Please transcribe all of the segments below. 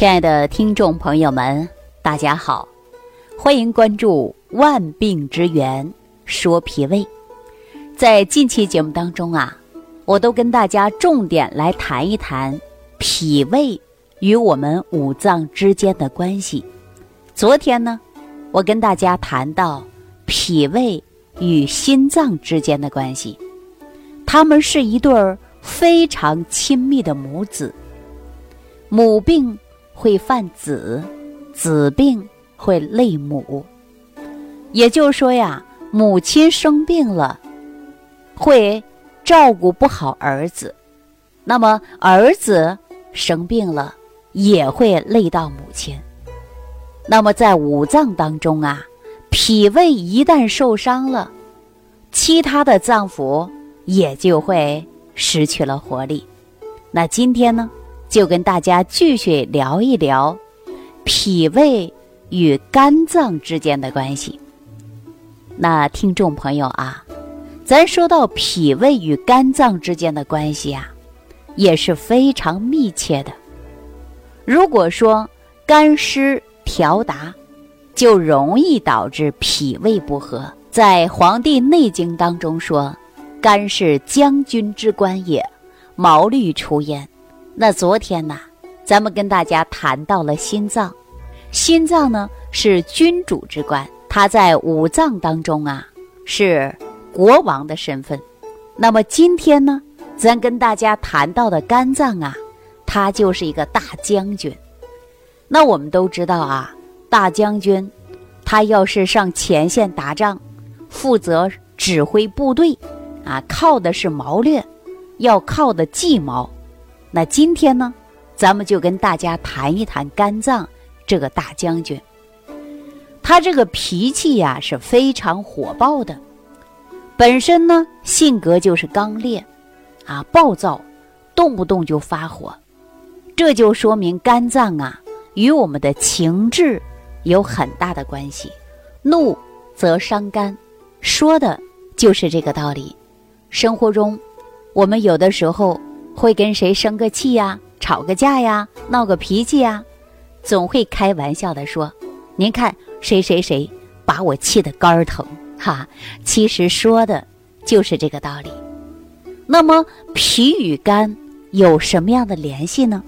亲爱的听众朋友们，大家好，欢迎关注《万病之源说脾胃》。在近期节目当中啊，我都跟大家重点来谈一谈脾胃与我们五脏之间的关系。昨天呢，我跟大家谈到脾胃与心脏之间的关系，他们是一对儿非常亲密的母子。母病会犯子，子病会累母。也就是说呀，母亲生病了，会照顾不好儿子；那么儿子生病了，也会累到母亲。那么在五脏当中啊，脾胃一旦受伤了，其他的脏腑也就会失去了活力。那今天呢？就跟大家继续聊一聊脾胃与肝脏之间的关系。那听众朋友啊，咱说到脾胃与肝脏之间的关系啊，也是非常密切的。如果说肝湿调达，就容易导致脾胃不和。在《黄帝内经》当中说：“肝是将军之官也，毛虑出焉。”那昨天呢，咱们跟大家谈到了心脏，心脏呢是君主之官，它在五脏当中啊是国王的身份。那么今天呢，咱跟大家谈到的肝脏啊，它就是一个大将军。那我们都知道啊，大将军他要是上前线打仗，负责指挥部队，啊，靠的是谋略，要靠的计谋。那今天呢，咱们就跟大家谈一谈肝脏这个大将军。他这个脾气呀是非常火爆的，本身呢性格就是刚烈，啊暴躁，动不动就发火。这就说明肝脏啊与我们的情志有很大的关系。怒则伤肝，说的就是这个道理。生活中，我们有的时候。会跟谁生个气呀，吵个架呀，闹个脾气呀，总会开玩笑的说：“您看谁谁谁把我气得肝儿疼。”哈，其实说的就是这个道理。那么脾与肝有什么样的联系呢？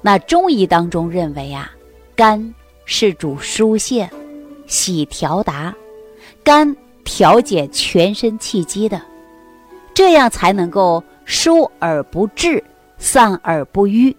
那中医当中认为啊，肝是主疏泄、喜调达，肝调节全身气机的，这样才能够。疏而不滞，散而不瘀，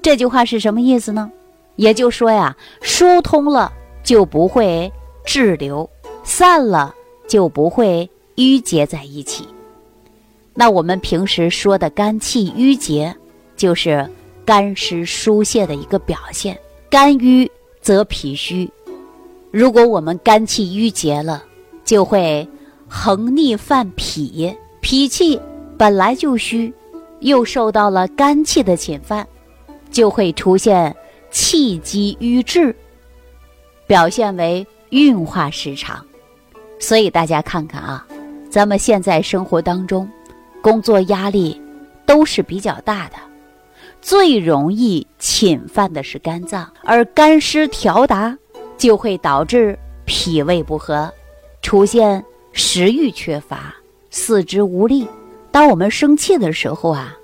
这句话是什么意思呢？也就说呀，疏通了就不会滞留，散了就不会淤结在一起。那我们平时说的肝气郁结，就是肝湿疏泄的一个表现。肝郁则脾虚，如果我们肝气郁结了，就会横逆犯脾，脾气。本来就虚，又受到了肝气的侵犯，就会出现气机瘀滞，表现为运化失常。所以大家看看啊，咱们现在生活当中，工作压力都是比较大的，最容易侵犯的是肝脏，而肝湿调达就会导致脾胃不和，出现食欲缺乏、四肢无力。当我们生气的时候啊，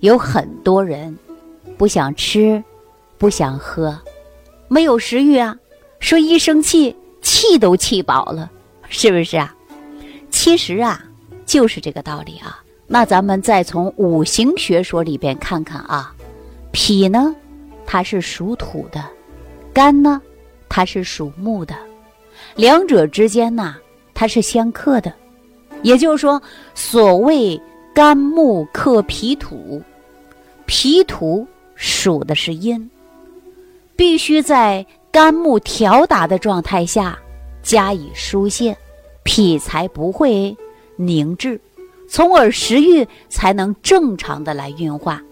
有很多人不想吃，不想喝，没有食欲啊。说一生气，气都气饱了，是不是啊？其实啊，就是这个道理啊。那咱们再从五行学说里边看看啊，脾呢，它是属土的，肝呢，它是属木的，两者之间呢，它是相克的。也就是说，所谓肝木克脾土，脾土属的是阴，必须在肝木调达的状态下加以疏泄，脾才不会凝滞，从而食欲才能正常的来运化，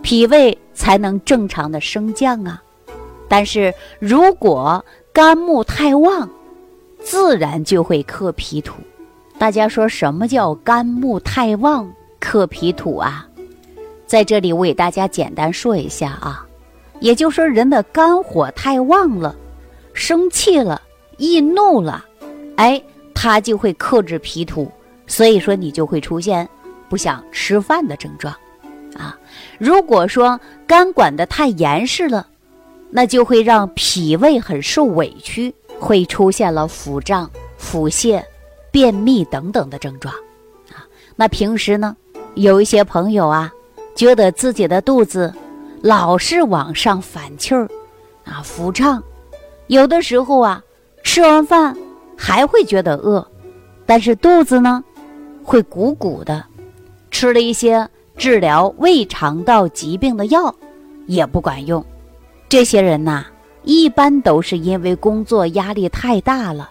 脾胃才能正常的升降啊。但是如果肝木太旺，自然就会克脾土。大家说什么叫肝木太旺克脾土啊？在这里我给大家简单说一下啊，也就是说人的肝火太旺了，生气了、易怒了，哎，它就会克制脾土，所以说你就会出现不想吃饭的症状，啊，如果说肝管的太严实了，那就会让脾胃很受委屈，会出现了腹胀、腹泻、便秘等等的症状，啊，那平时呢，有一些朋友啊，觉得自己的肚子。老是往上反气儿，啊，腹胀，有的时候啊，吃完饭还会觉得饿，但是肚子呢，会鼓鼓的，吃了一些治疗胃肠道疾病的药，也不管用。这些人呐，一般都是因为工作压力太大了，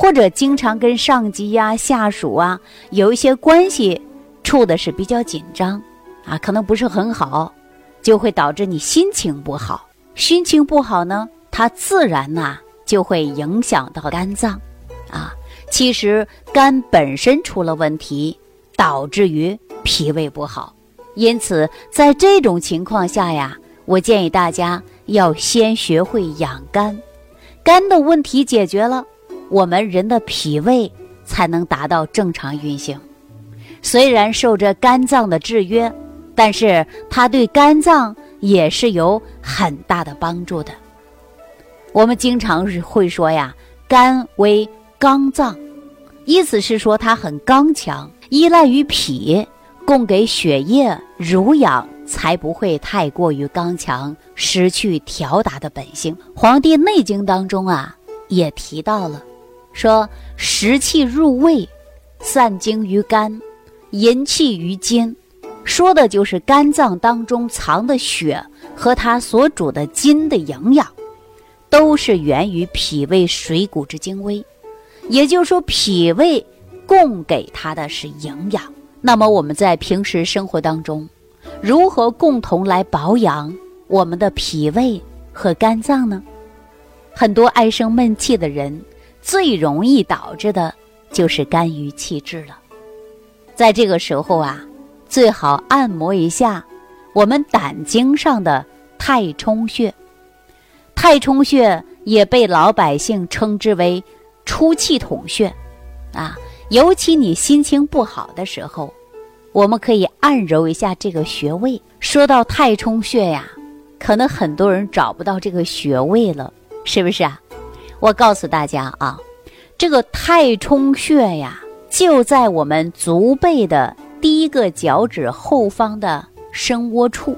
或者经常跟上级呀、下属啊有一些关系处的是比较紧张，啊，可能不是很好。就会导致你心情不好，心情不好呢，它自然呐就会影响到肝脏，啊，其实肝本身出了问题，导致于脾胃不好，因此在这种情况下呀，我建议大家要先学会养肝，肝的问题解决了，我们人的脾胃才能达到正常运行，虽然受着肝脏的制约。但是它对肝脏也是有很大的帮助的。我们经常会说呀，肝为刚脏，意思是说它很刚强，依赖于脾供给血液濡养，才不会太过于刚强，失去调达的本性。《黄帝内经》当中啊也提到了，说食气入胃，散精于肝，淫气于筋。说的就是肝脏当中藏的血和它所主的筋的营养，都是源于脾胃水谷之精微，也就是说脾胃供给它的是营养。那么我们在平时生活当中，如何共同来保养我们的脾胃和肝脏呢？很多爱生闷气的人，最容易导致的就是肝郁气滞了。在这个时候啊。最好按摩一下我们胆经上的太冲穴，太冲穴也被老百姓称之为出气筒穴，啊，尤其你心情不好的时候，我们可以按揉一下这个穴位。说到太冲穴呀，可能很多人找不到这个穴位了，是不是啊？我告诉大家啊，这个太冲穴呀，就在我们足背的。第一个脚趾后方的深窝处，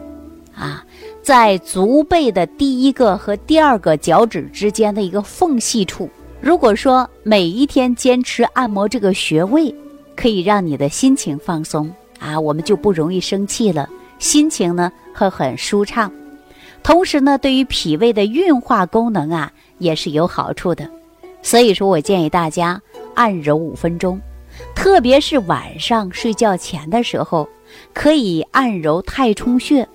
啊，在足背的第一个和第二个脚趾之间的一个缝隙处。如果说每一天坚持按摩这个穴位，可以让你的心情放松啊，我们就不容易生气了，心情呢会很舒畅。同时呢，对于脾胃的运化功能啊，也是有好处的。所以说我建议大家按揉五分钟。特别是晚上睡觉前的时候，可以按揉太冲穴。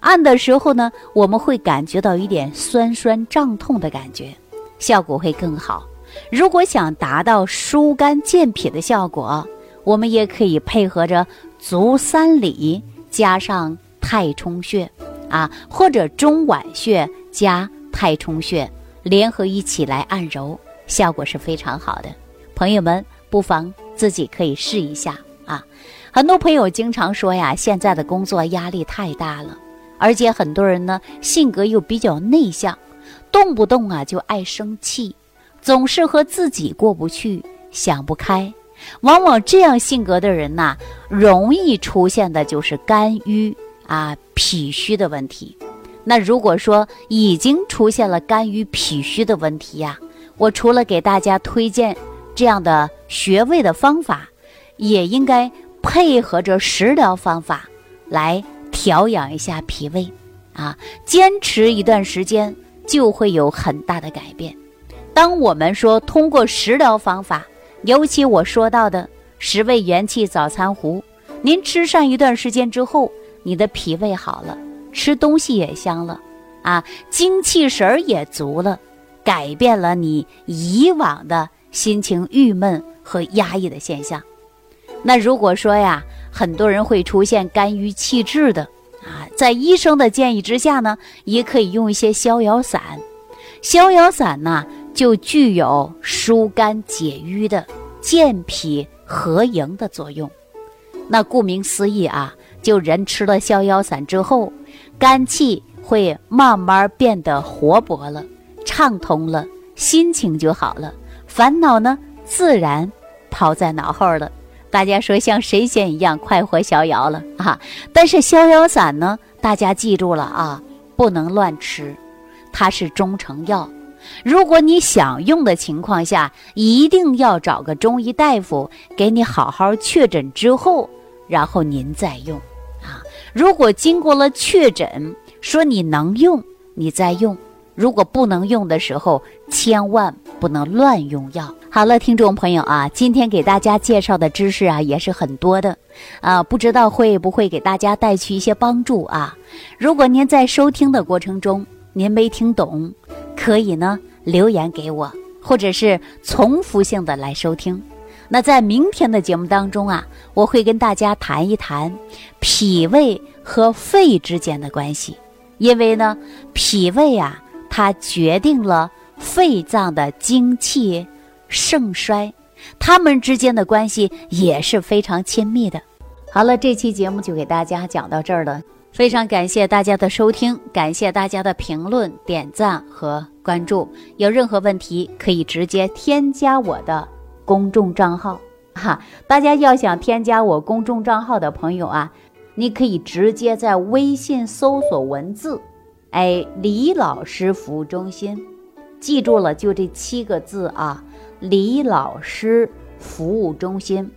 按的时候呢，我们会感觉到一点酸酸胀痛的感觉，效果会更好。如果想达到疏肝健脾的效果，我们也可以配合着足三里加上太冲穴，啊，或者中脘穴加太冲穴联合一起来按揉，效果是非常好的。朋友们不妨。自己可以试一下啊！很多朋友经常说呀，现在的工作压力太大了，而且很多人呢性格又比较内向，动不动啊就爱生气，总是和自己过不去，想不开。往往这样性格的人呐，容易出现的就是肝郁啊、脾虚的问题。那如果说已经出现了肝郁脾虚的问题呀，我除了给大家推荐。这样的穴位的方法，也应该配合着食疗方法来调养一下脾胃，啊，坚持一段时间就会有很大的改变。当我们说通过食疗方法，尤其我说到的十味元气早餐糊，您吃上一段时间之后，你的脾胃好了，吃东西也香了，啊，精气神儿也足了，改变了你以往的。心情郁闷和压抑的现象，那如果说呀，很多人会出现肝郁气滞的啊，在医生的建议之下呢，也可以用一些逍遥散。逍遥散呢，就具有疏肝解郁的健脾和营的作用。那顾名思义啊，就人吃了逍遥散之后，肝气会慢慢变得活泼了、畅通了，心情就好了，烦恼呢自然抛在脑后了。大家说像神仙一样快活逍遥了啊！但是逍遥散呢，大家记住了啊，不能乱吃，它是中成药。如果你想用的情况下，一定要找个中医大夫给你好好确诊之后，然后您再用。如果经过了确诊，说你能用，你再用；如果不能用的时候，千万不能乱用药。好了，听众朋友啊，今天给大家介绍的知识啊也是很多的，啊，不知道会不会给大家带去一些帮助啊？如果您在收听的过程中您没听懂，可以呢留言给我，或者是重复性的来收听。那在明天的节目当中啊，我会跟大家谈一谈脾胃和肺之间的关系，因为呢，脾胃啊，它决定了肺脏的精气。盛衰，他们之间的关系也是非常亲密的。好了，这期节目就给大家讲到这儿了，非常感谢大家的收听，感谢大家的评论、点赞和关注。有任何问题可以直接添加我的公众账号，哈，大家要想添加我公众账号的朋友啊，你可以直接在微信搜索文字，哎，李老师服务中心，记住了，就这七个字啊。李老师服务中心，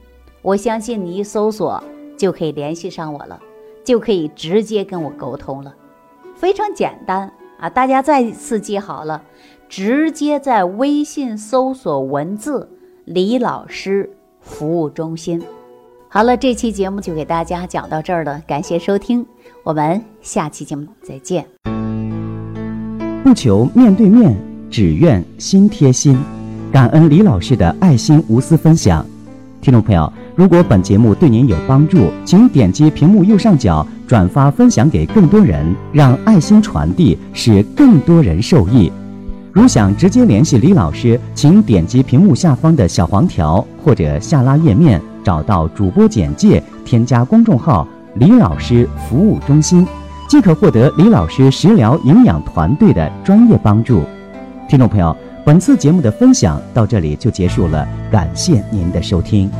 我相信你一搜索就可以联系上我了，就可以直接跟我沟通了，非常简单啊！大家再次记好了，直接在微信搜索文字“李老师服务中心”。好了，这期节目就给大家讲到这儿了，感谢收听，我们下期节目再见。不求面对面，只愿心贴心。感恩李老师的爱心无私分享，听众朋友，如果本节目对您有帮助，请点击屏幕右上角转发分享给更多人，让爱心传递，使更多人受益。如想直接联系李老师，请点击屏幕下方的小黄条或者下拉页面，找到主播简介，添加公众号“李老师服务中心”，即可获得李老师食疗营养团队的专业帮助。听众朋友。本次节目的分享到这里就结束了，感谢您的收听。